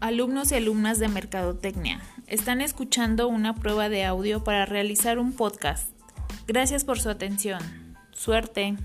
Alumnos y alumnas de Mercadotecnia, están escuchando una prueba de audio para realizar un podcast. Gracias por su atención. Suerte.